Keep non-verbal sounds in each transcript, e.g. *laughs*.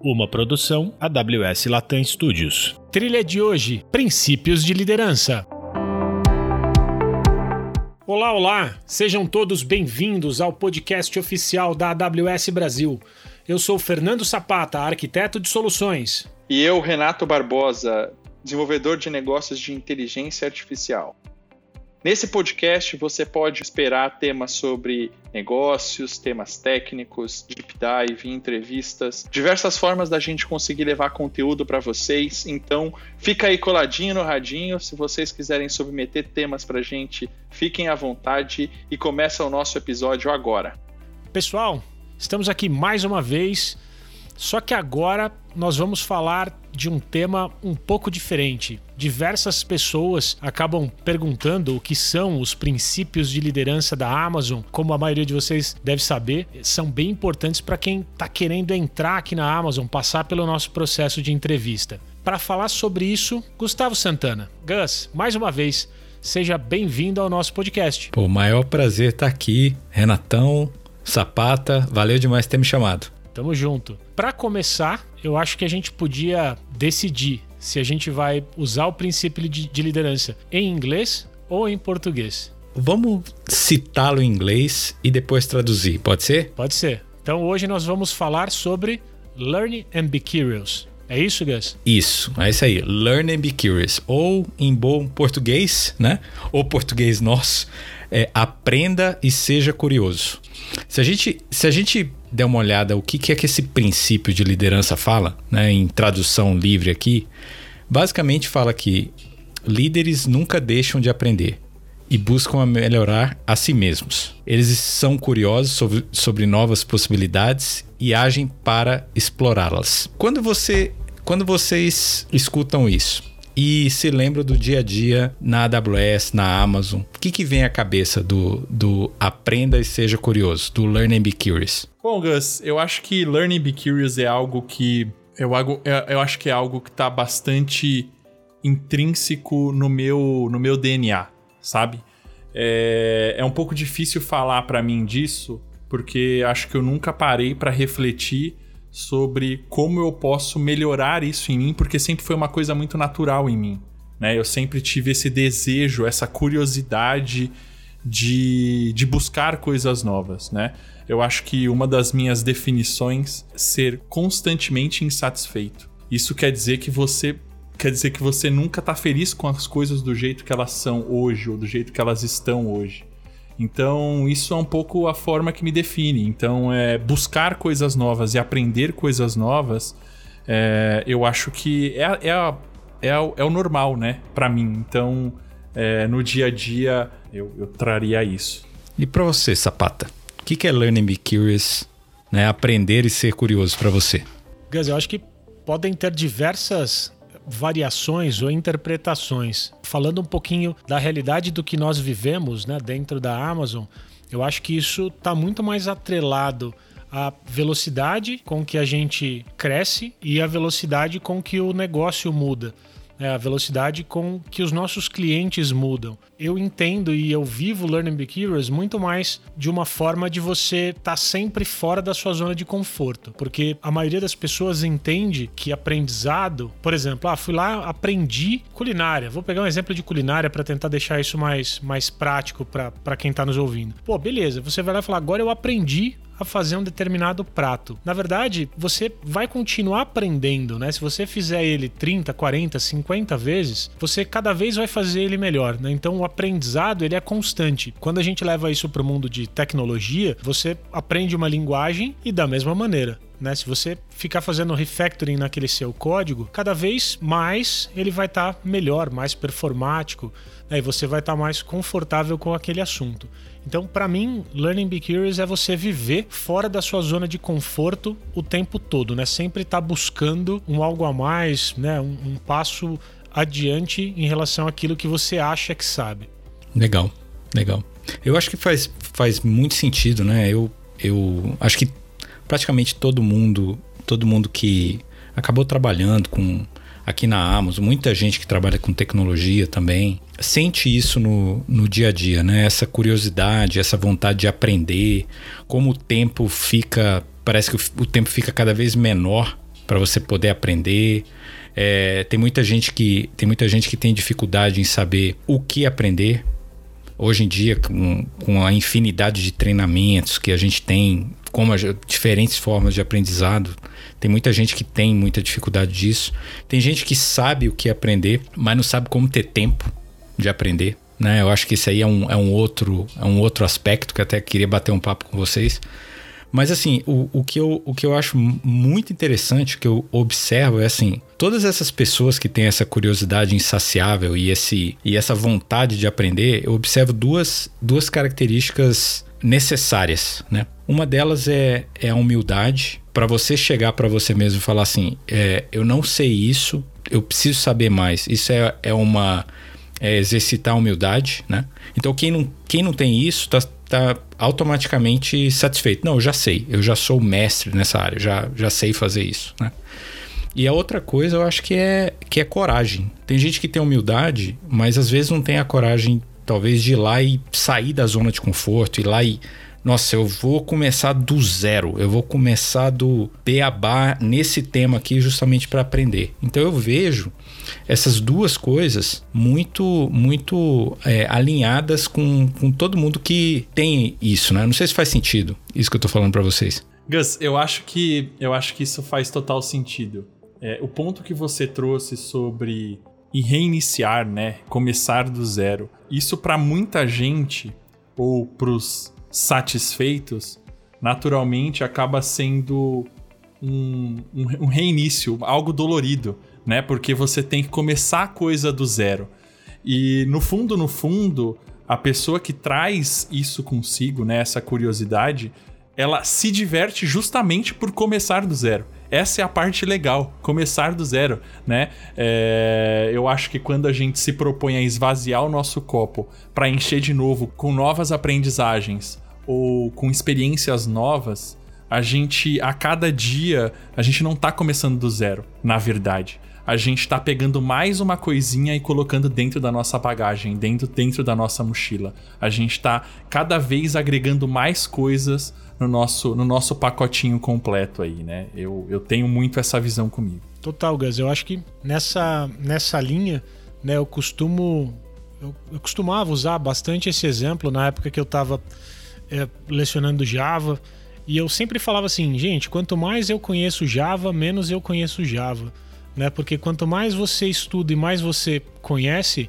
Uma produção AWS Latam Studios. Trilha de hoje: Princípios de Liderança. Olá, olá! Sejam todos bem-vindos ao podcast oficial da AWS Brasil. Eu sou Fernando Sapata, arquiteto de soluções. E eu, Renato Barbosa, desenvolvedor de negócios de inteligência artificial. Nesse podcast você pode esperar temas sobre negócios, temas técnicos, deep dive, entrevistas, diversas formas da gente conseguir levar conteúdo para vocês. Então, fica aí coladinho no radinho. Se vocês quiserem submeter temas para gente, fiquem à vontade e começa o nosso episódio agora. Pessoal, estamos aqui mais uma vez só que agora nós vamos falar de um tema um pouco diferente. Diversas pessoas acabam perguntando o que são os princípios de liderança da Amazon. Como a maioria de vocês deve saber, são bem importantes para quem está querendo entrar aqui na Amazon, passar pelo nosso processo de entrevista. Para falar sobre isso, Gustavo Santana. Gus, mais uma vez, seja bem-vindo ao nosso podcast. Pô, maior prazer estar aqui, Renatão, Sapata, valeu demais ter me chamado. Tamo junto. Para começar, eu acho que a gente podia decidir se a gente vai usar o princípio de, de liderança em inglês ou em português. Vamos citá-lo em inglês e depois traduzir, pode ser? Pode ser. Então hoje nós vamos falar sobre Learn and Be Curious. É isso, Gus? Isso, é isso aí. Learn and be curious. Ou em bom português, né? Ou português nosso, é aprenda e seja curioso. Se a gente, se a gente der uma olhada o que, que é que esse princípio de liderança fala, né, em tradução livre aqui, basicamente fala que líderes nunca deixam de aprender e buscam melhorar a si mesmos. Eles são curiosos sobre, sobre novas possibilidades e agem para explorá-las. Quando você quando vocês escutam isso, e se lembra do dia a dia na AWS, na Amazon. O que, que vem à cabeça do, do aprenda e seja curioso, do Learn and Be Curious? Bom, Gus, eu acho que Learn and Be Curious é algo que. Eu, eu acho que é algo que está bastante intrínseco no meu, no meu DNA, sabe? É, é um pouco difícil falar para mim disso, porque acho que eu nunca parei para refletir sobre como eu posso melhorar isso em mim, porque sempre foi uma coisa muito natural em mim. Né? Eu sempre tive esse desejo, essa curiosidade de, de buscar coisas novas. Né? Eu acho que uma das minhas definições é ser constantemente insatisfeito. Isso quer dizer que você quer dizer que você nunca está feliz com as coisas do jeito que elas são hoje ou do jeito que elas estão hoje. Então, isso é um pouco a forma que me define. Então, é buscar coisas novas e aprender coisas novas, é, eu acho que é, é, a, é, a, é o normal, né, para mim. Então, é, no dia a dia, eu, eu traria isso. E para você, Sapata, o que, que é Learning Be Curious, né? Aprender e ser curioso para você? Gus, eu acho que podem ter diversas variações ou interpretações. Falando um pouquinho da realidade do que nós vivemos né, dentro da Amazon, eu acho que isso está muito mais atrelado à velocidade com que a gente cresce e à velocidade com que o negócio muda é a velocidade com que os nossos clientes mudam. Eu entendo e eu vivo Learning Be Curious muito mais de uma forma de você estar tá sempre fora da sua zona de conforto, porque a maioria das pessoas entende que aprendizado, por exemplo, ah, fui lá, aprendi culinária. Vou pegar um exemplo de culinária para tentar deixar isso mais, mais prático para quem está nos ouvindo. Pô, beleza, você vai lá e falar, agora eu aprendi a fazer um determinado prato. Na verdade, você vai continuar aprendendo, né? Se você fizer ele 30, 40, 50 vezes, você cada vez vai fazer ele melhor, né? Então o aprendizado, ele é constante. Quando a gente leva isso para o mundo de tecnologia, você aprende uma linguagem e da mesma maneira. Né? Se você ficar fazendo refactoring naquele seu código, cada vez mais ele vai estar tá melhor, mais performático, né? e você vai estar tá mais confortável com aquele assunto. Então, para mim, Learning Be Curious é você viver fora da sua zona de conforto o tempo todo, né? Sempre estar tá buscando um algo a mais, né? Um, um passo adiante em relação àquilo que você acha que sabe. Legal, legal. Eu acho que faz, faz muito sentido, né? Eu, eu acho que praticamente todo mundo, todo mundo que acabou trabalhando com aqui na Amazon, muita gente que trabalha com tecnologia também, sente isso no, no dia a dia, né? Essa curiosidade, essa vontade de aprender, como o tempo fica, parece que o, o tempo fica cada vez menor para você poder aprender. É, tem muita gente que tem muita gente que tem dificuldade em saber o que aprender. Hoje em dia, com, com a infinidade de treinamentos que a gente tem, como as diferentes formas de aprendizado, tem muita gente que tem muita dificuldade disso. Tem gente que sabe o que aprender, mas não sabe como ter tempo de aprender. Né? Eu acho que isso aí é um, é um, outro, é um outro aspecto que até queria bater um papo com vocês. Mas assim, o, o, que eu, o que eu acho muito interessante, que eu observo é assim, todas essas pessoas que têm essa curiosidade insaciável e, esse, e essa vontade de aprender, eu observo duas, duas características necessárias, né? Uma delas é, é a humildade, para você chegar para você mesmo e falar assim, é, eu não sei isso, eu preciso saber mais. Isso é, é uma é exercitar a humildade, né? Então quem não, quem não tem isso tá, tá automaticamente satisfeito. Não, eu já sei, eu já sou mestre nessa área, já, já sei fazer isso, né? E a outra coisa eu acho que é, que é coragem. Tem gente que tem humildade, mas às vezes não tem a coragem, talvez, de ir lá e sair da zona de conforto, ir lá e nossa, eu vou começar do zero, eu vou começar do beabá nesse tema aqui justamente para aprender. Então eu vejo essas duas coisas muito, muito é, alinhadas com, com todo mundo que tem isso, né? Não sei se faz sentido isso que eu tô falando para vocês. Gus, eu acho que eu acho que isso faz total sentido. É, o ponto que você trouxe sobre e reiniciar, né? Começar do zero. Isso para muita gente ou pros satisfeitos, naturalmente acaba sendo um, um, um reinício, algo dolorido né? Porque você tem que começar a coisa do zero. E no fundo, no fundo, a pessoa que traz isso consigo, né, essa curiosidade, ela se diverte justamente por começar do zero. Essa é a parte legal, começar do zero, né? É, eu acho que quando a gente se propõe a esvaziar o nosso copo para encher de novo com novas aprendizagens ou com experiências novas, a gente, a cada dia, a gente não tá começando do zero, na verdade a gente tá pegando mais uma coisinha e colocando dentro da nossa bagagem, dentro, dentro da nossa mochila. A gente tá cada vez agregando mais coisas no nosso, no nosso pacotinho completo aí, né? Eu, eu tenho muito essa visão comigo. Total, Gus. Eu acho que nessa, nessa linha, né, eu costumo. Eu, eu costumava usar bastante esse exemplo na época que eu estava é, lecionando Java. E eu sempre falava assim, gente, quanto mais eu conheço Java, menos eu conheço Java né? Porque quanto mais você estuda e mais você conhece,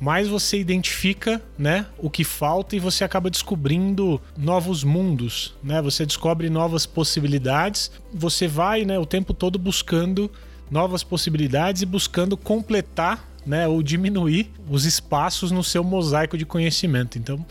mais você identifica, né, o que falta e você acaba descobrindo novos mundos, né? Você descobre novas possibilidades. Você vai, né, o tempo todo buscando novas possibilidades e buscando completar, né, ou diminuir os espaços no seu mosaico de conhecimento. Então,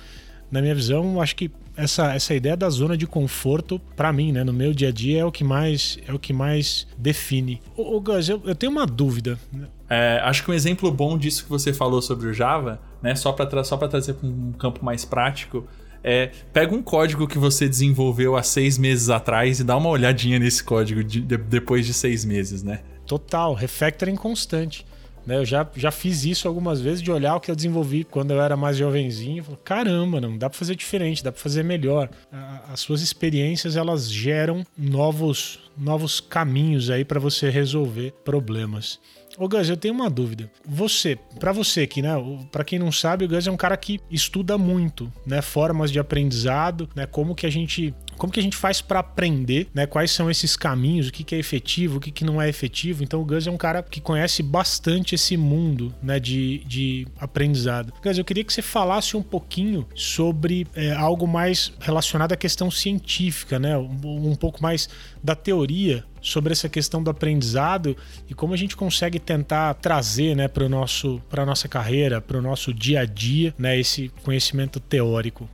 na minha visão, acho que essa, essa ideia da zona de conforto, para mim, né, no meu dia a dia, é o que mais, é o que mais define. Ô, ô Gus, eu, eu tenho uma dúvida. É, acho que um exemplo bom disso que você falou sobre o Java, né, só para só trazer para um campo mais prático, é, pega um código que você desenvolveu há seis meses atrás e dá uma olhadinha nesse código de, de, depois de seis meses, né? Total, refactoring constante. Né? Eu já, já fiz isso algumas vezes de olhar o que eu desenvolvi quando eu era mais jovenzinho. Falar, Caramba, não dá para fazer diferente, dá para fazer melhor. As suas experiências elas geram novos novos caminhos aí para você resolver problemas. Ô Gus, eu tenho uma dúvida. Você, para você aqui, né? Para quem não sabe, o Gus é um cara que estuda muito, né? Formas de aprendizado, né? Como que a gente como que a gente faz para aprender, né? Quais são esses caminhos, o que, que é efetivo, o que, que não é efetivo. Então o Gus é um cara que conhece bastante esse mundo, né? De, de aprendizado. Gus, eu queria que você falasse um pouquinho sobre é, algo mais relacionado à questão científica, né? Um, um pouco mais da teoria sobre essa questão do aprendizado e como a gente consegue tentar trazer né, para a nossa carreira, para o nosso dia a dia, né, esse conhecimento teórico.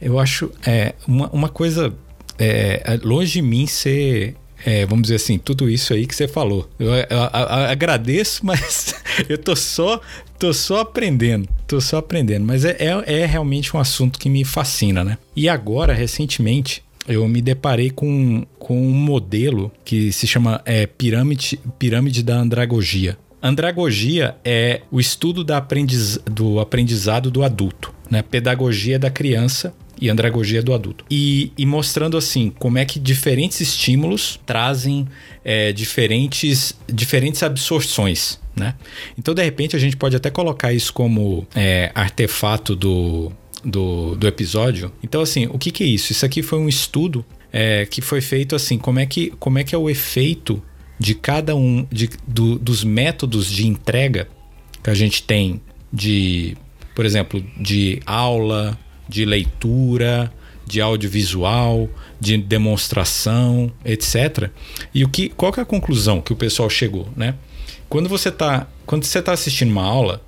Eu acho é, uma, uma coisa é, é, longe de mim ser é, vamos dizer assim, tudo isso aí que você falou. Eu, eu, eu, eu, agradeço, *laughs* mas eu tô só, tô só aprendendo, tô só aprendendo. Mas é, é, é, realmente um assunto que me fascina, né? E agora, recentemente, eu me deparei com, com um modelo que se chama é, pirâmide, pirâmide da andragogia. Andragogia é o estudo da aprendiz, do aprendizado do adulto, né? Pedagogia da criança e andragogia do adulto. E, e, mostrando assim como é que diferentes estímulos trazem é, diferentes, diferentes absorções. Né? Então, de repente, a gente pode até colocar isso como é, artefato do, do, do, episódio. Então, assim, o que, que é isso? Isso aqui foi um estudo é, que foi feito assim, como é que, como é que é o efeito de cada um de, do, dos métodos de entrega que a gente tem de, por exemplo, de aula, de leitura, de audiovisual, de demonstração, etc. E o que, qual que é a conclusão que o pessoal chegou, né? Quando você está quando você tá assistindo uma aula,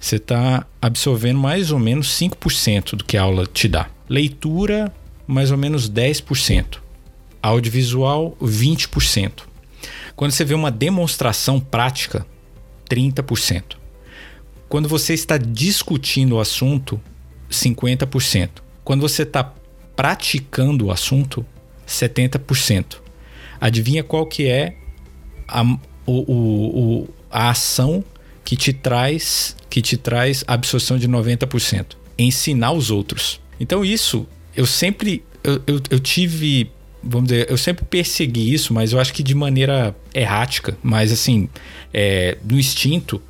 você está absorvendo mais ou menos 5% do que a aula te dá. Leitura, mais ou menos 10%. Audiovisual, 20%. Quando você vê uma demonstração prática, 30%. Quando você está discutindo o assunto, 50%. Quando você está praticando o assunto, 70%. Adivinha qual que é a, o, o, o, a ação que te traz que te traz absorção de 90%? Ensinar os outros. Então isso, eu sempre eu, eu, eu tive vamos dizer, eu sempre persegui isso, mas eu acho que de maneira errática, mas assim, é, no instinto,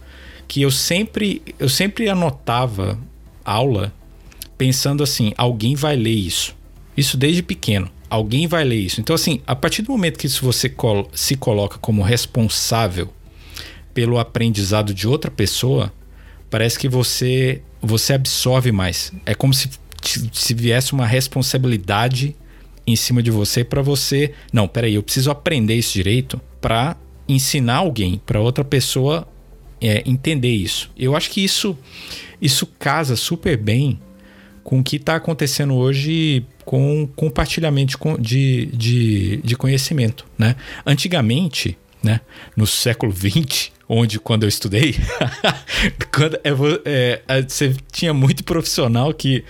que eu sempre, eu sempre anotava aula pensando assim: alguém vai ler isso. Isso desde pequeno. Alguém vai ler isso. Então, assim, a partir do momento que você se coloca como responsável pelo aprendizado de outra pessoa, parece que você você absorve mais. É como se, se viesse uma responsabilidade em cima de você para você, não, peraí, eu preciso aprender isso direito para ensinar alguém, para outra pessoa é, entender isso. Eu acho que isso isso casa super bem com o que está acontecendo hoje com compartilhamento de, de, de conhecimento. Né? Antigamente, né, no século XX, onde quando eu estudei, *laughs* quando, é, é, você tinha muito profissional que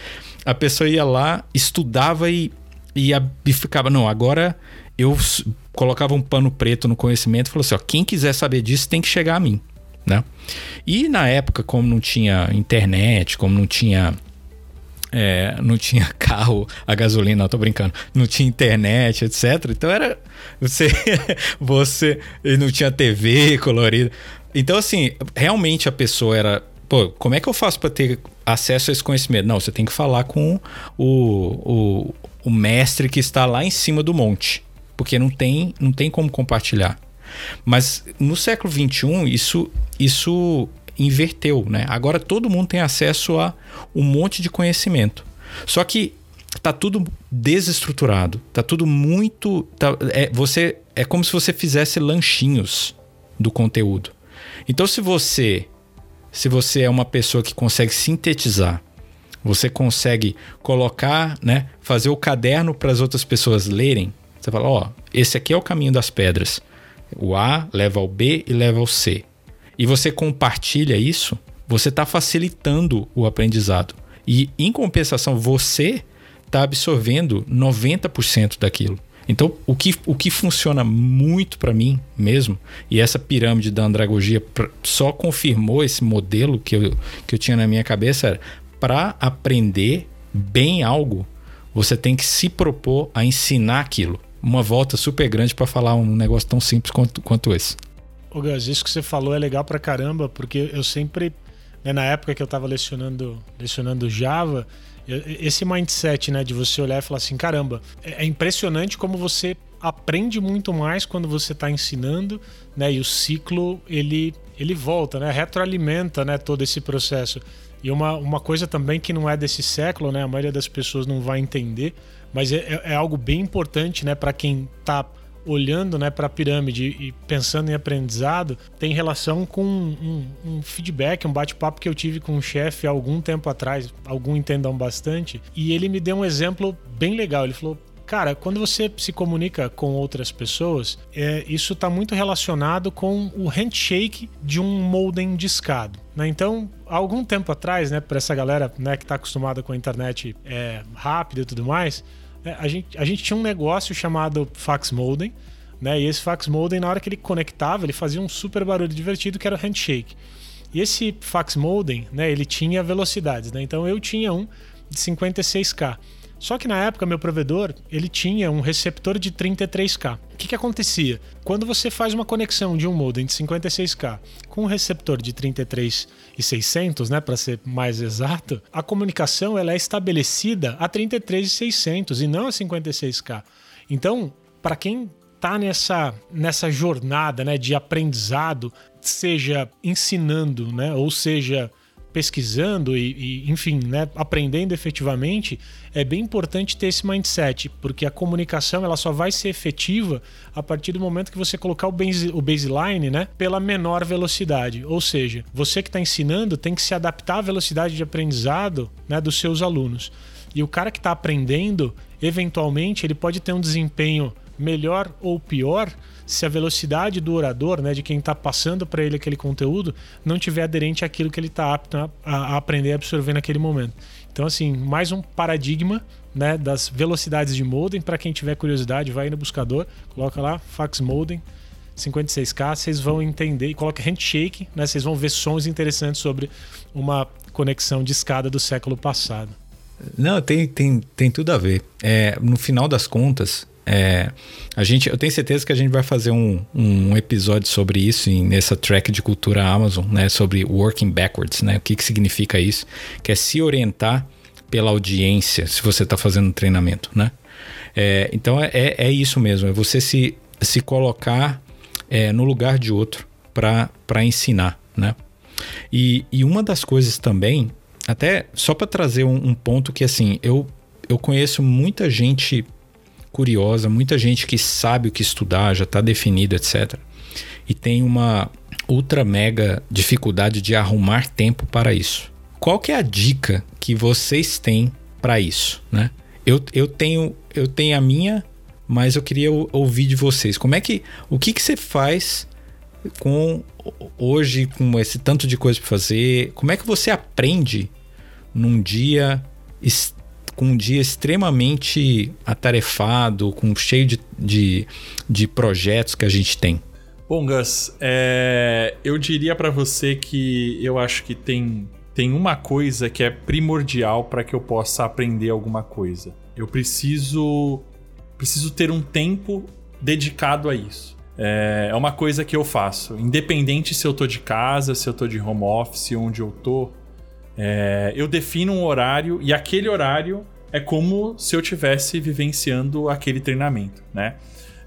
a pessoa ia lá, estudava e, e, e ficava, não, agora eu colocava um pano preto no conhecimento e falou assim: ó, quem quiser saber disso tem que chegar a mim. Né? E na época, como não tinha internet, como não tinha é, não tinha *laughs* carro a gasolina, não, tô brincando. Não tinha internet, etc. Então era. Você. *laughs* você não tinha TV colorida. Então, assim, realmente a pessoa era. Pô, como é que eu faço para ter acesso a esse conhecimento? Não, você tem que falar com o, o, o mestre que está lá em cima do monte. Porque não tem, não tem como compartilhar. Mas no século XXI, isso, isso inverteu, né? Agora todo mundo tem acesso a um monte de conhecimento. Só que tá tudo desestruturado, tá tudo muito, tá, é, você é como se você fizesse lanchinhos do conteúdo. Então se você se você é uma pessoa que consegue sintetizar, você consegue colocar, né, fazer o caderno para as outras pessoas lerem. Você fala, ó, oh, esse aqui é o caminho das pedras. O A leva ao B e leva ao C e você compartilha isso, você está facilitando o aprendizado. E, em compensação, você está absorvendo 90% daquilo. Então, o que, o que funciona muito para mim mesmo, e essa pirâmide da andragogia só confirmou esse modelo que eu, que eu tinha na minha cabeça, era para aprender bem algo, você tem que se propor a ensinar aquilo. Uma volta super grande para falar um negócio tão simples quanto, quanto esse. Ô Gus, isso que você falou é legal pra caramba, porque eu sempre, né, na época que eu tava lecionando, lecionando Java, esse mindset, né, de você olhar e falar assim, caramba, é, é impressionante como você aprende muito mais quando você está ensinando, né, e o ciclo ele ele volta, né, retroalimenta, né, todo esse processo. E uma, uma coisa também que não é desse século, né, a maioria das pessoas não vai entender, mas é, é, é algo bem importante, né, para quem está olhando né, para a pirâmide e pensando em aprendizado, tem relação com um, um feedback, um bate-papo que eu tive com um chefe algum tempo atrás, algum entendam bastante, e ele me deu um exemplo bem legal. Ele falou: Cara, quando você se comunica com outras pessoas, é, isso está muito relacionado com o handshake de um modem discado. Né? Então, há algum tempo atrás, né, para essa galera né, que está acostumada com a internet é, rápida e tudo mais, é, a, gente, a gente tinha um negócio chamado fax modem, né? E esse fax modem, na hora que ele conectava, ele fazia um super barulho divertido que era o handshake. E esse fax modem, né, ele tinha velocidades, né? Então eu tinha um de 56k. Só que na época, meu provedor, ele tinha um receptor de 33K. O que, que acontecia? Quando você faz uma conexão de um modem de 56K com um receptor de 33,600, né, para ser mais exato, a comunicação ela é estabelecida a 33,600 e não a 56K. Então, para quem tá nessa, nessa jornada né, de aprendizado, seja ensinando, né, ou seja pesquisando e, e, enfim, né, aprendendo efetivamente, é bem importante ter esse mindset, porque a comunicação ela só vai ser efetiva a partir do momento que você colocar o, base, o baseline né, pela menor velocidade. Ou seja, você que está ensinando tem que se adaptar à velocidade de aprendizado né, dos seus alunos. E o cara que está aprendendo, eventualmente, ele pode ter um desempenho melhor ou pior se a velocidade do orador, né, de quem está passando para ele aquele conteúdo, não tiver aderente àquilo que ele está apto a, a, aprender e absorver naquele momento. Então, assim, mais um paradigma né, das velocidades de modem. Para quem tiver curiosidade, vai no buscador, coloca lá fax modem 56K, vocês vão entender e coloca handshake, né, vocês vão ver sons interessantes sobre uma conexão de escada do século passado. Não, tem, tem, tem tudo a ver. É, no final das contas, é, a gente, eu tenho certeza que a gente vai fazer um, um episódio sobre isso em, nessa track de cultura Amazon, né? Sobre working backwards, né? O que, que significa isso? Que é se orientar pela audiência se você está fazendo um treinamento, né? É, então é, é, é isso mesmo, é você se, se colocar é, no lugar de outro para ensinar, né? E, e uma das coisas também, até só para trazer um, um ponto que assim, eu, eu conheço muita gente curiosa, muita gente que sabe o que estudar, já está definido, etc. E tem uma ultra mega dificuldade de arrumar tempo para isso. Qual que é a dica que vocês têm para isso, né? Eu, eu tenho eu tenho a minha, mas eu queria ouvir de vocês. Como é que o que que você faz com hoje com esse tanto de coisa para fazer? Como é que você aprende num dia com um dia extremamente atarefado, com cheio de, de, de projetos que a gente tem? Bom, Gus, é, eu diria para você que eu acho que tem, tem uma coisa que é primordial para que eu possa aprender alguma coisa. Eu preciso preciso ter um tempo dedicado a isso. É, é uma coisa que eu faço, independente se eu tô de casa, se eu tô de home office, onde eu tô. É, eu defino um horário e aquele horário é como se eu tivesse vivenciando aquele treinamento, né?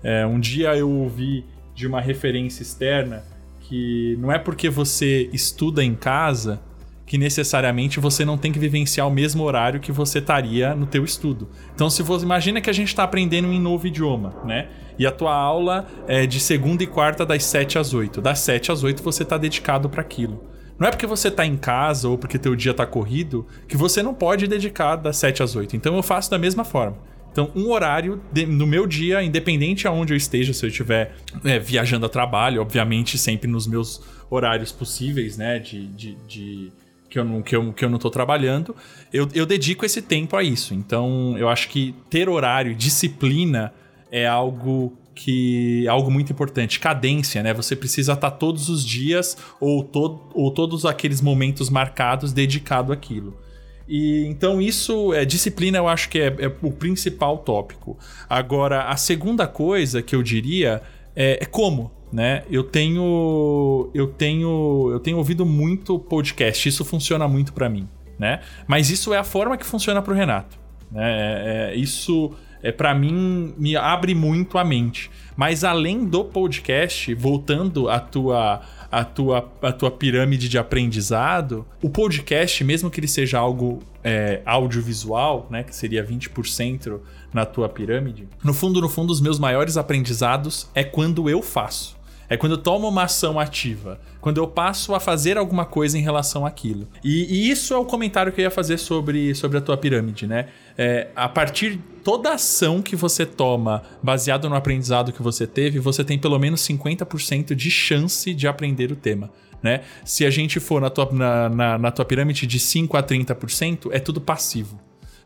É, um dia eu ouvi de uma referência externa que não é porque você estuda em casa que necessariamente você não tem que vivenciar o mesmo horário que você estaria no teu estudo. Então, se você imagina que a gente está aprendendo um novo idioma, né? E a tua aula é de segunda e quarta das 7 às 8. Das 7 às 8 você está dedicado para aquilo. Não é porque você tá em casa ou porque teu dia tá corrido que você não pode dedicar das 7 às 8. Então eu faço da mesma forma. Então, um horário de, no meu dia, independente aonde eu esteja, se eu estiver é, viajando a trabalho, obviamente sempre nos meus horários possíveis, né? De, de, de, que, eu não, que, eu, que eu não tô trabalhando, eu, eu dedico esse tempo a isso. Então, eu acho que ter horário, disciplina, é algo que é algo muito importante, cadência, né? Você precisa estar todos os dias ou, todo, ou todos aqueles momentos marcados dedicado àquilo. E então isso é disciplina, eu acho que é, é, o principal tópico. Agora, a segunda coisa que eu diria é, é como, né? Eu tenho eu tenho eu tenho ouvido muito podcast, isso funciona muito para mim, né? Mas isso é a forma que funciona para o Renato, né? É, é, isso é, para mim me abre muito a mente. Mas além do podcast, voltando à tua, à tua, à tua pirâmide de aprendizado, o podcast, mesmo que ele seja algo é, audiovisual, né, que seria 20% na tua pirâmide, no fundo, no fundo, os meus maiores aprendizados é quando eu faço. É quando eu tomo uma ação ativa. Quando eu passo a fazer alguma coisa em relação àquilo. E, e isso é o comentário que eu ia fazer sobre, sobre a tua pirâmide, né? É, a partir toda ação que você toma baseado no aprendizado que você teve, você tem pelo menos 50% de chance de aprender o tema. Né? Se a gente for na tua, na, na, na tua pirâmide de 5 a 30%, é tudo passivo.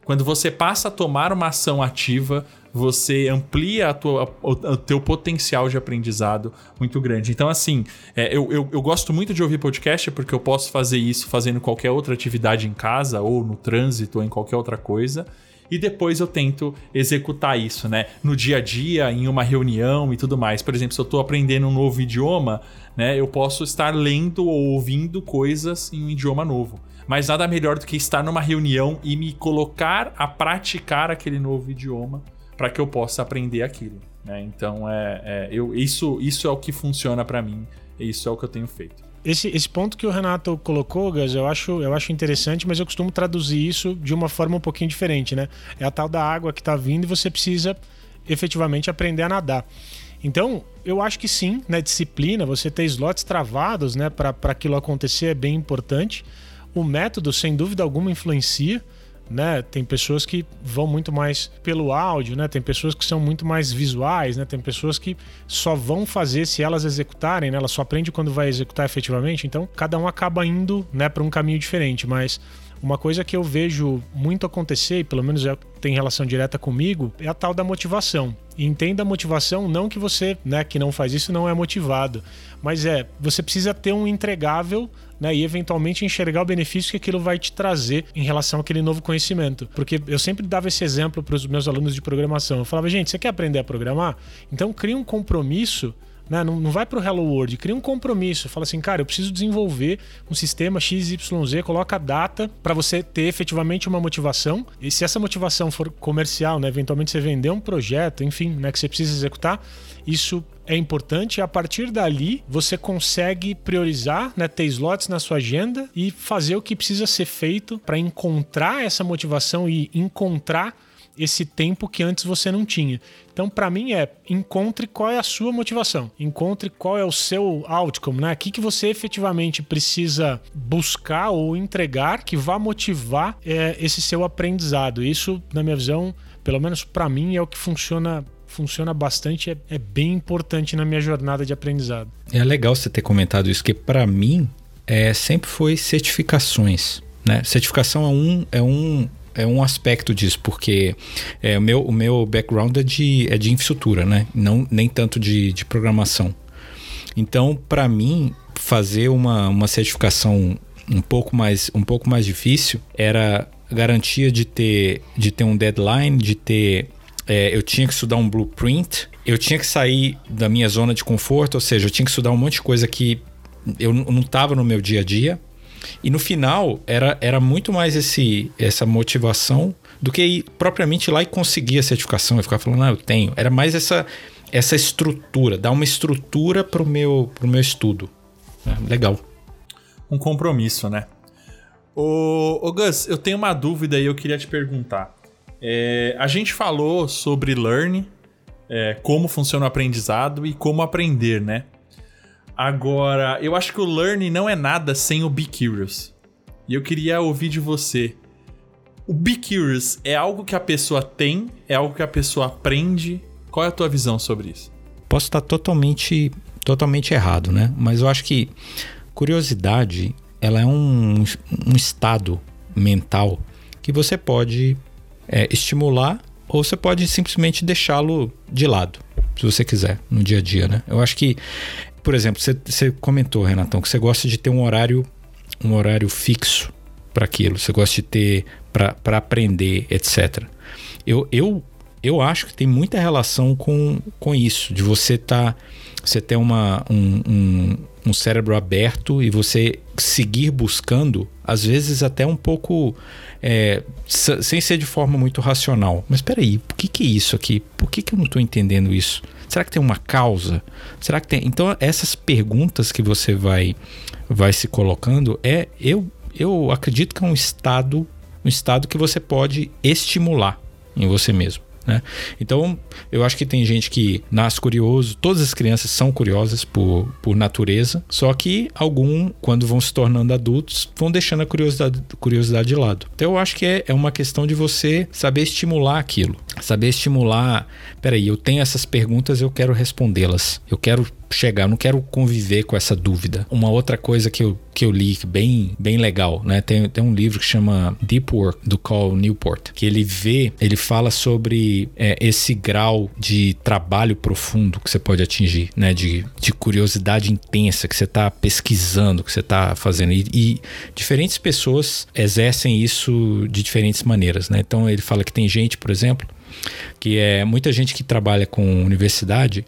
Quando você passa a tomar uma ação ativa, você amplia tua, o, o teu potencial de aprendizado muito grande. Então, assim, é, eu, eu, eu, gosto muito de ouvir podcast porque eu posso fazer isso fazendo qualquer outra atividade em casa, ou no trânsito, ou em qualquer outra coisa. E depois eu tento executar isso, né? No dia a dia, em uma reunião e tudo mais. Por exemplo, se eu estou aprendendo um novo idioma, né? Eu posso estar lendo ou ouvindo coisas em um idioma novo. Mas nada melhor do que estar numa reunião e me colocar a praticar aquele novo idioma para que eu possa aprender aquilo. Né? Então, é, é, eu, isso, isso é o que funciona para mim. Isso é o que eu tenho feito. Esse, esse ponto que o Renato colocou, Gus, eu acho, eu acho interessante, mas eu costumo traduzir isso de uma forma um pouquinho diferente, né? É a tal da água que está vindo e você precisa efetivamente aprender a nadar. Então, eu acho que sim, né? Disciplina, você ter slots travados, né? Para aquilo acontecer é bem importante. O método, sem dúvida alguma, influencia né? Tem pessoas que vão muito mais pelo áudio, né? Tem pessoas que são muito mais visuais, né? Tem pessoas que só vão fazer se elas executarem, né? Elas só aprendem quando vai executar efetivamente. Então, cada um acaba indo, né, para um caminho diferente, mas uma coisa que eu vejo muito acontecer, e pelo menos é, tem relação direta comigo, é a tal da motivação. Entenda a motivação não que você, né, que não faz isso não é motivado, mas é, você precisa ter um entregável né, e eventualmente enxergar o benefício que aquilo vai te trazer em relação àquele novo conhecimento. Porque eu sempre dava esse exemplo para os meus alunos de programação. Eu falava, gente, você quer aprender a programar? Então cria um compromisso né? Não, não vai para o Hello World, cria um compromisso. Fala assim, cara, eu preciso desenvolver um sistema XYZ, coloca a data para você ter efetivamente uma motivação. E se essa motivação for comercial, né? eventualmente você vender um projeto, enfim, né? que você precisa executar, isso é importante. A partir dali, você consegue priorizar, né? ter slots na sua agenda e fazer o que precisa ser feito para encontrar essa motivação e encontrar esse tempo que antes você não tinha. Então, para mim, é encontre qual é a sua motivação, encontre qual é o seu outcome, né? O que, que você efetivamente precisa buscar ou entregar que vá motivar é, esse seu aprendizado. Isso, na minha visão, pelo menos para mim, é o que funciona funciona bastante, é, é, bem importante na minha jornada de aprendizado. É legal você ter comentado isso, que para mim é, sempre foi certificações. Né? Certificação é um, é um é um aspecto disso, porque é, o, meu, o meu background é de, é de infraestrutura, né? Não, nem tanto de, de programação. Então, para mim, fazer uma, uma certificação um pouco mais um pouco mais difícil era garantia de ter de ter um deadline de ter é, eu tinha que estudar um blueprint eu tinha que sair da minha zona de conforto ou seja eu tinha que estudar um monte de coisa que eu não estava no meu dia a dia e no final era, era muito mais esse, essa motivação do que ir propriamente lá e conseguir a certificação e ficar falando, ah, eu tenho. Era mais essa, essa estrutura, dar uma estrutura para o meu, pro meu estudo. É, legal. Um compromisso, né? Ô, ô Gus, eu tenho uma dúvida e eu queria te perguntar. É, a gente falou sobre learn, é, como funciona o aprendizado e como aprender, né? Agora, eu acho que o Learn não é nada sem o Be Curious. E eu queria ouvir de você. O Be Curious é algo que a pessoa tem? É algo que a pessoa aprende? Qual é a tua visão sobre isso? Posso estar totalmente, totalmente errado, né? Mas eu acho que curiosidade ela é um, um estado mental que você pode é, estimular ou você pode simplesmente deixá-lo de lado, se você quiser, no dia a dia, né? Eu acho que por exemplo, você comentou, Renatão, que você gosta de ter um horário, um horário fixo para aquilo, você gosta de ter para aprender, etc. Eu, eu, eu acho que tem muita relação com, com isso, de você tá, você ter uma, um, um, um cérebro aberto e você seguir buscando, às vezes até um pouco é, sem ser de forma muito racional. Mas espera aí, por que, que é isso aqui? Por que, que eu não estou entendendo isso? Será que tem uma causa? Será que tem? Então essas perguntas que você vai vai se colocando é eu eu acredito que é um estado um estado que você pode estimular em você mesmo. Né? Então, eu acho que tem gente que nasce curioso, todas as crianças são curiosas por, por natureza, só que algum, quando vão se tornando adultos, vão deixando a curiosidade, curiosidade de lado. Então, eu acho que é, é uma questão de você saber estimular aquilo. Saber estimular. Peraí, eu tenho essas perguntas, eu quero respondê-las. Eu quero chegar, eu não quero conviver com essa dúvida. Uma outra coisa que eu, que eu li bem, bem legal, né? Tem, tem um livro que chama Deep Work, do Carl Newport, que ele vê, ele fala sobre é, esse grau de trabalho profundo que você pode atingir, né? De, de curiosidade intensa que você está pesquisando, que você está fazendo. E, e diferentes pessoas exercem isso de diferentes maneiras, né? Então ele fala que tem gente, por exemplo, que é muita gente que trabalha com universidade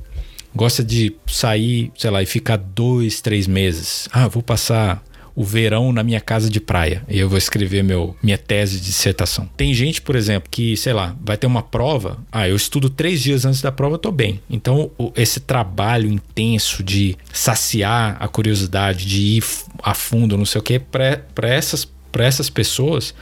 gosta de sair, sei lá, e ficar dois, três meses. Ah, vou passar o verão na minha casa de praia e eu vou escrever meu, minha tese de dissertação. Tem gente, por exemplo, que, sei lá, vai ter uma prova. Ah, eu estudo três dias antes da prova, eu tô bem. Então, esse trabalho intenso de saciar a curiosidade, de ir a fundo, não sei o que, para essas, essas pessoas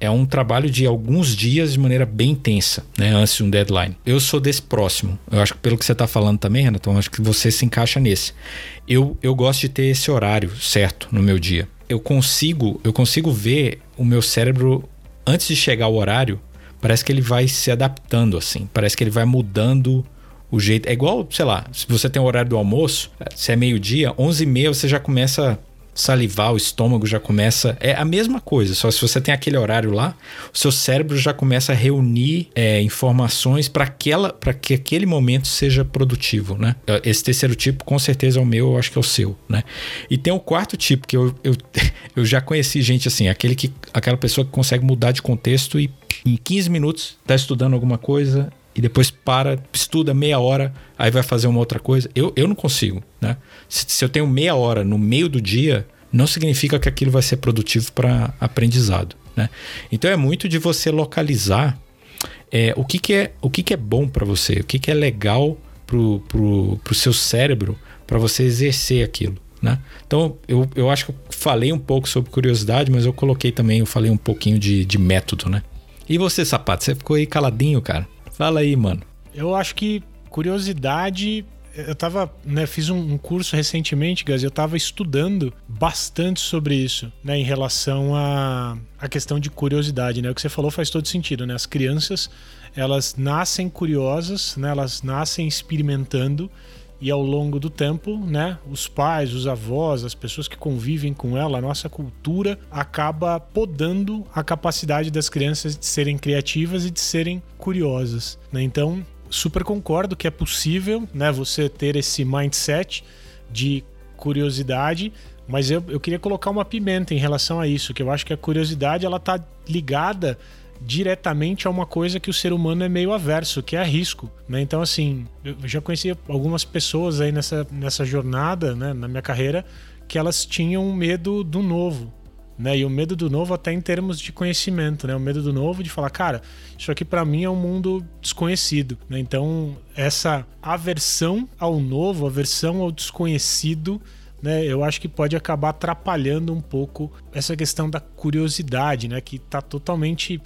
é um trabalho de alguns dias de maneira bem intensa, né, antes de um deadline. Eu sou desse próximo. Eu acho que pelo que você está falando também, Renato, eu acho que você se encaixa nesse. Eu, eu gosto de ter esse horário certo no meu dia. Eu consigo, eu consigo ver o meu cérebro antes de chegar ao horário, parece que ele vai se adaptando assim, parece que ele vai mudando o jeito. É igual, sei lá, se você tem o horário do almoço, se é meio-dia, 11h30 você já começa salivar, o estômago já começa. É a mesma coisa, só se você tem aquele horário lá, o seu cérebro já começa a reunir é, informações para que aquele momento seja produtivo, né? Esse terceiro tipo, com certeza, é o meu, eu acho que é o seu, né? E tem o quarto tipo, que eu, eu, *laughs* eu já conheci gente assim, aquele que, aquela pessoa que consegue mudar de contexto e em 15 minutos tá estudando alguma coisa e depois para, estuda meia hora, aí vai fazer uma outra coisa. Eu, eu não consigo, né? Se, se eu tenho meia hora no meio do dia, não significa que aquilo vai ser produtivo para aprendizado, né? Então é muito de você localizar é, o, que, que, é, o que, que é bom para você, o que, que é legal pro, pro, pro seu cérebro para você exercer aquilo. Né? Então, eu, eu acho que eu falei um pouco sobre curiosidade, mas eu coloquei também, eu falei um pouquinho de, de método, né? E você, Sapato, você ficou aí caladinho, cara? Fala aí, mano. Eu acho que curiosidade. Eu tava, né, fiz um, curso recentemente, Gaz, eu tava estudando bastante sobre isso, né, em relação a, a questão de curiosidade, né? O que você falou faz todo sentido, né? As crianças, elas nascem curiosas, né? Elas nascem experimentando e ao longo do tempo, né, os pais, os avós, as pessoas que convivem com ela, a nossa cultura acaba podando a capacidade das crianças de serem criativas e de serem curiosas. Né? Então, super concordo que é possível, né, você ter esse mindset de curiosidade, mas eu, eu queria colocar uma pimenta em relação a isso, que eu acho que a curiosidade ela tá ligada diretamente a uma coisa que o ser humano é meio averso, que é risco. Né? Então, assim, eu já conheci algumas pessoas aí nessa, nessa jornada, né, na minha carreira, que elas tinham medo do novo. Né? E o medo do novo até em termos de conhecimento, né? O medo do novo de falar, cara, isso aqui para mim é um mundo desconhecido, né? Então, essa aversão ao novo, aversão ao desconhecido, né? Eu acho que pode acabar atrapalhando um pouco essa questão da curiosidade, né? Que tá totalmente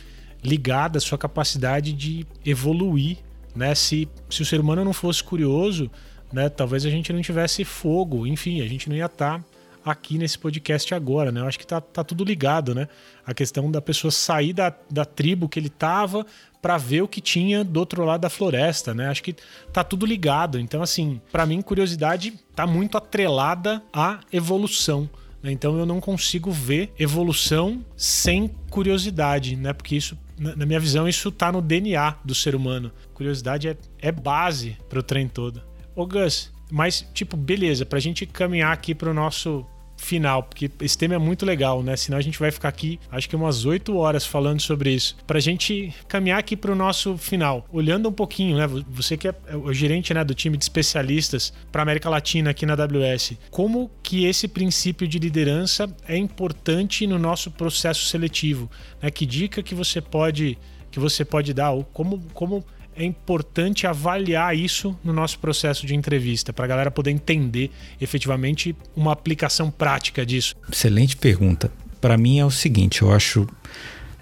ligada à sua capacidade de evoluir, né? Se, se o ser humano não fosse curioso, né? Talvez a gente não tivesse fogo, enfim, a gente não ia estar tá aqui nesse podcast agora, né? Eu acho que tá, tá tudo ligado, né? A questão da pessoa sair da, da tribo que ele tava para ver o que tinha do outro lado da floresta, né? Acho que tá tudo ligado. Então, assim, para mim, curiosidade tá muito atrelada à evolução. Né? Então eu não consigo ver evolução sem curiosidade, né? Porque isso na minha visão, isso tá no DNA do ser humano. Curiosidade é, é base pro trem todo. Ô Gus, mas, tipo, beleza, pra gente caminhar aqui pro nosso final, porque esse tema é muito legal, né? Senão a gente vai ficar aqui, acho que umas 8 horas falando sobre isso. Pra gente caminhar aqui pro nosso final, olhando um pouquinho, né? Você que é o gerente né, do time de especialistas para América Latina aqui na AWS, como que esse princípio de liderança é importante no nosso processo seletivo? Né? Que dica que você pode que você pode dar? Ou como, como é importante avaliar isso no nosso processo de entrevista, para a galera poder entender efetivamente uma aplicação prática disso? Excelente pergunta. Para mim é o seguinte: eu acho.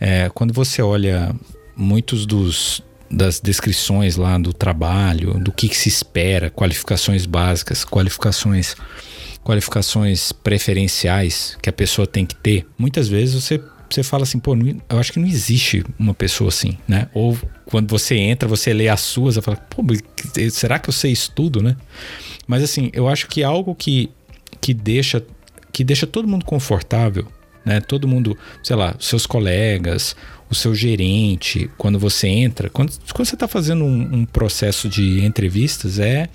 É, quando você olha muitos dos das descrições lá do trabalho, do que, que se espera, qualificações básicas, qualificações qualificações preferenciais que a pessoa tem que ter, muitas vezes você você fala assim, pô, não, eu acho que não existe uma pessoa assim, né? Ou quando você entra, você lê as suas, você fala, pô, será que eu sei isso tudo, né? Mas assim, eu acho que algo que, que deixa que deixa todo mundo confortável, né? Todo mundo, sei lá, seus colegas, o seu gerente, quando você entra, quando, quando você está fazendo um, um, processo de entrevistas, é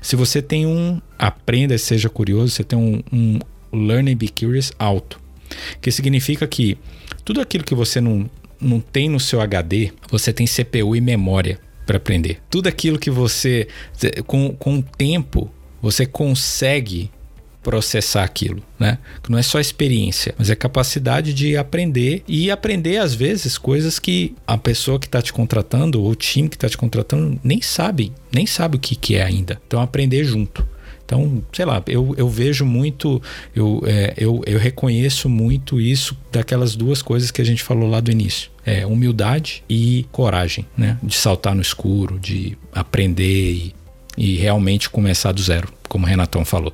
se você tem um aprenda e seja curioso, você tem um, um learn and be curious alto, que significa que tudo aquilo que você não, não tem no seu HD, você tem CPU e memória para aprender. Tudo aquilo que você, com, com o tempo, você consegue processar aquilo, né? Não é só experiência, mas é capacidade de aprender e aprender às vezes coisas que a pessoa que está te contratando ou o time que está te contratando nem sabe, nem sabe o que, que é ainda. Então aprender junto. Então, sei lá, eu, eu vejo muito, eu, é, eu, eu reconheço muito isso daquelas duas coisas que a gente falou lá do início. É humildade e coragem, né? De saltar no escuro, de aprender e, e realmente começar do zero, como o Renatão falou.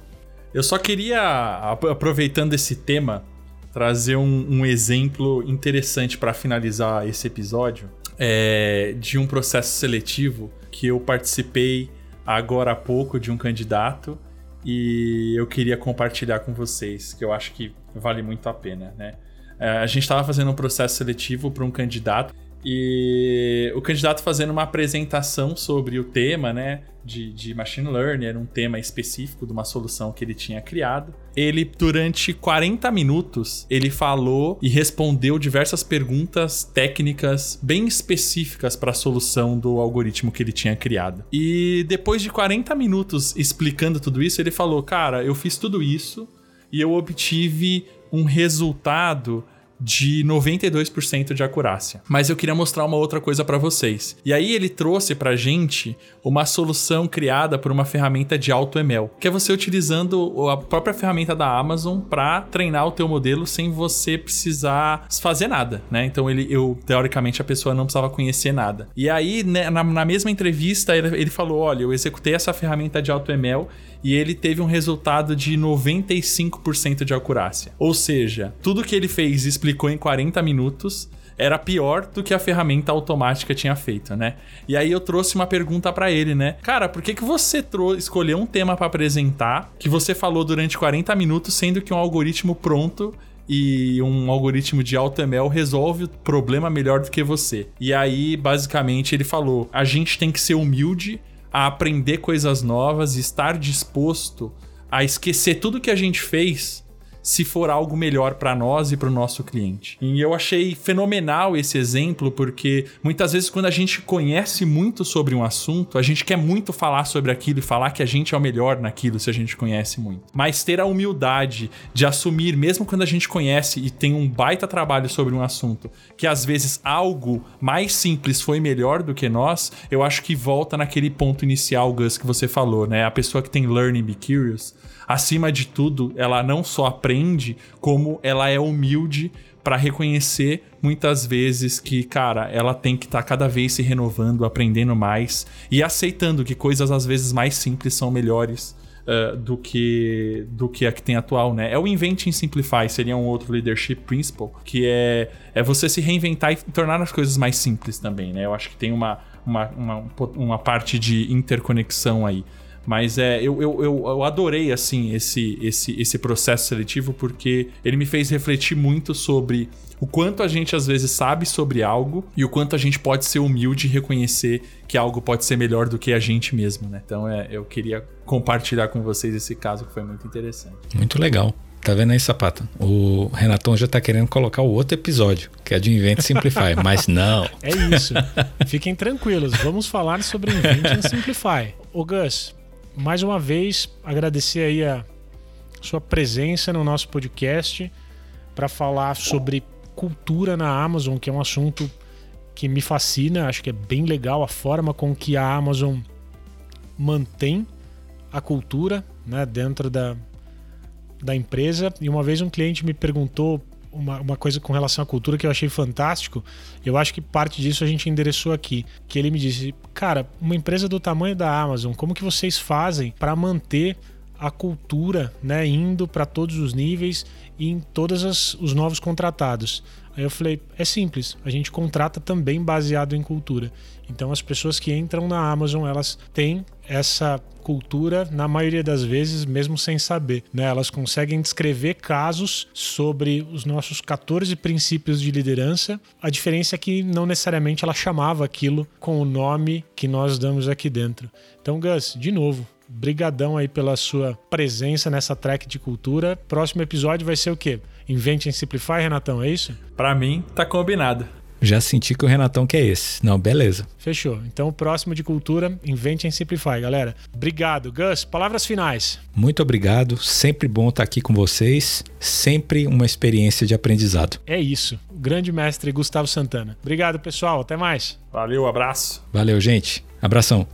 Eu só queria, aproveitando esse tema, trazer um, um exemplo interessante para finalizar esse episódio é, de um processo seletivo que eu participei agora há pouco de um candidato e eu queria compartilhar com vocês, que eu acho que vale muito a pena, né? É, a gente estava fazendo um processo seletivo para um candidato e o candidato fazendo uma apresentação sobre o tema, né? De, de, machine learning, era um tema específico de uma solução que ele tinha criado. Ele, durante 40 minutos, ele falou e respondeu diversas perguntas técnicas bem específicas para a solução do algoritmo que ele tinha criado. E depois de 40 minutos explicando tudo isso, ele falou: Cara, eu fiz tudo isso e eu obtive um resultado de 92% de acurácia. Mas eu queria mostrar uma outra coisa para vocês. E aí ele trouxe pra gente uma solução criada por uma ferramenta de AutoML, que é você utilizando a própria ferramenta da Amazon para treinar o teu modelo sem você precisar fazer nada, né? Então ele, eu teoricamente a pessoa não precisava conhecer nada. E aí né, na, na, mesma entrevista ele, ele falou, olha, eu executei essa ferramenta de AutoML e ele teve um resultado de 95% de acurácia. Ou seja, tudo que ele fez e explicou em 40 minutos era pior do que a ferramenta automática tinha feito, né? E aí eu trouxe uma pergunta para ele, né? Cara, por que, que você escolheu um tema para apresentar que você falou durante 40 minutos, sendo que um algoritmo pronto e um algoritmo de AutoML resolve o problema melhor do que você. E aí, basicamente, ele falou: a gente tem que ser humilde a aprender coisas novas e estar disposto a esquecer tudo que a gente fez se for algo melhor para nós e para o nosso cliente. E eu achei fenomenal esse exemplo porque muitas vezes quando a gente conhece muito sobre um assunto, a gente quer muito falar sobre aquilo e falar que a gente é o melhor naquilo se a gente conhece muito. Mas ter a humildade de assumir, mesmo quando a gente conhece e tem um baita trabalho sobre um assunto, que às vezes algo mais simples foi melhor do que nós, eu acho que volta naquele ponto inicial, Gus, que você falou, né? A pessoa que tem learning be curious, acima de tudo, ela não só aprende, como ela é humilde para reconhecer muitas vezes que, cara, ela tem que estar tá cada vez se renovando, aprendendo mais e aceitando que coisas às vezes mais simples são melhores uh, do que do que a que tem atual, né? É o Invent and Simplify, seria um outro leadership principle, que é, é você se reinventar e tornar as coisas mais simples também, né? Eu acho que tem uma, uma, uma, uma parte de interconexão aí. Mas é, eu, eu, eu, adorei assim esse, esse, esse processo seletivo porque ele me fez refletir muito sobre o quanto a gente às vezes sabe sobre algo e o quanto a gente pode ser humilde e reconhecer que algo pode ser melhor do que a gente mesmo, né? Então é, eu queria compartilhar com vocês esse caso que foi muito interessante. Muito legal. Tá vendo aí, Sapata? O Renatão já tá querendo colocar o outro episódio, que é de Invent Simplify, *laughs* mas não. É isso. Fiquem tranquilos, vamos falar sobre Invent *laughs* Simplify. Ô Gus, mais uma vez agradecer aí a sua presença no nosso podcast para falar sobre cultura na Amazon, que é um assunto que me fascina, acho que é bem legal a forma com que a Amazon mantém a cultura né, dentro da, da empresa. E uma vez um cliente me perguntou uma, uma coisa com relação à cultura que eu achei fantástico. Eu acho que parte disso a gente endereçou aqui. Que ele me disse, cara, uma empresa do tamanho da Amazon, como que vocês fazem para manter a cultura, né, indo para todos os níveis e em todos os novos contratados. Aí eu falei: é simples, a gente contrata também baseado em cultura. Então as pessoas que entram na Amazon, elas têm essa cultura, na maioria das vezes, mesmo sem saber. Né? Elas conseguem descrever casos sobre os nossos 14 princípios de liderança. A diferença é que não necessariamente ela chamava aquilo com o nome que nós damos aqui dentro. Então, Gus, de novo, brigadão aí pela sua presença nessa track de cultura. Próximo episódio vai ser o quê? Invente em Simplify, Renatão, é isso? Para mim, tá combinado. Já senti que o Renatão quer esse. Não, beleza. Fechou. Então, o próximo de cultura, invente em Simplify, galera. Obrigado. Gus, palavras finais. Muito obrigado. Sempre bom estar aqui com vocês. Sempre uma experiência de aprendizado. É isso. O grande mestre Gustavo Santana. Obrigado, pessoal. Até mais. Valeu, abraço. Valeu, gente. Abração.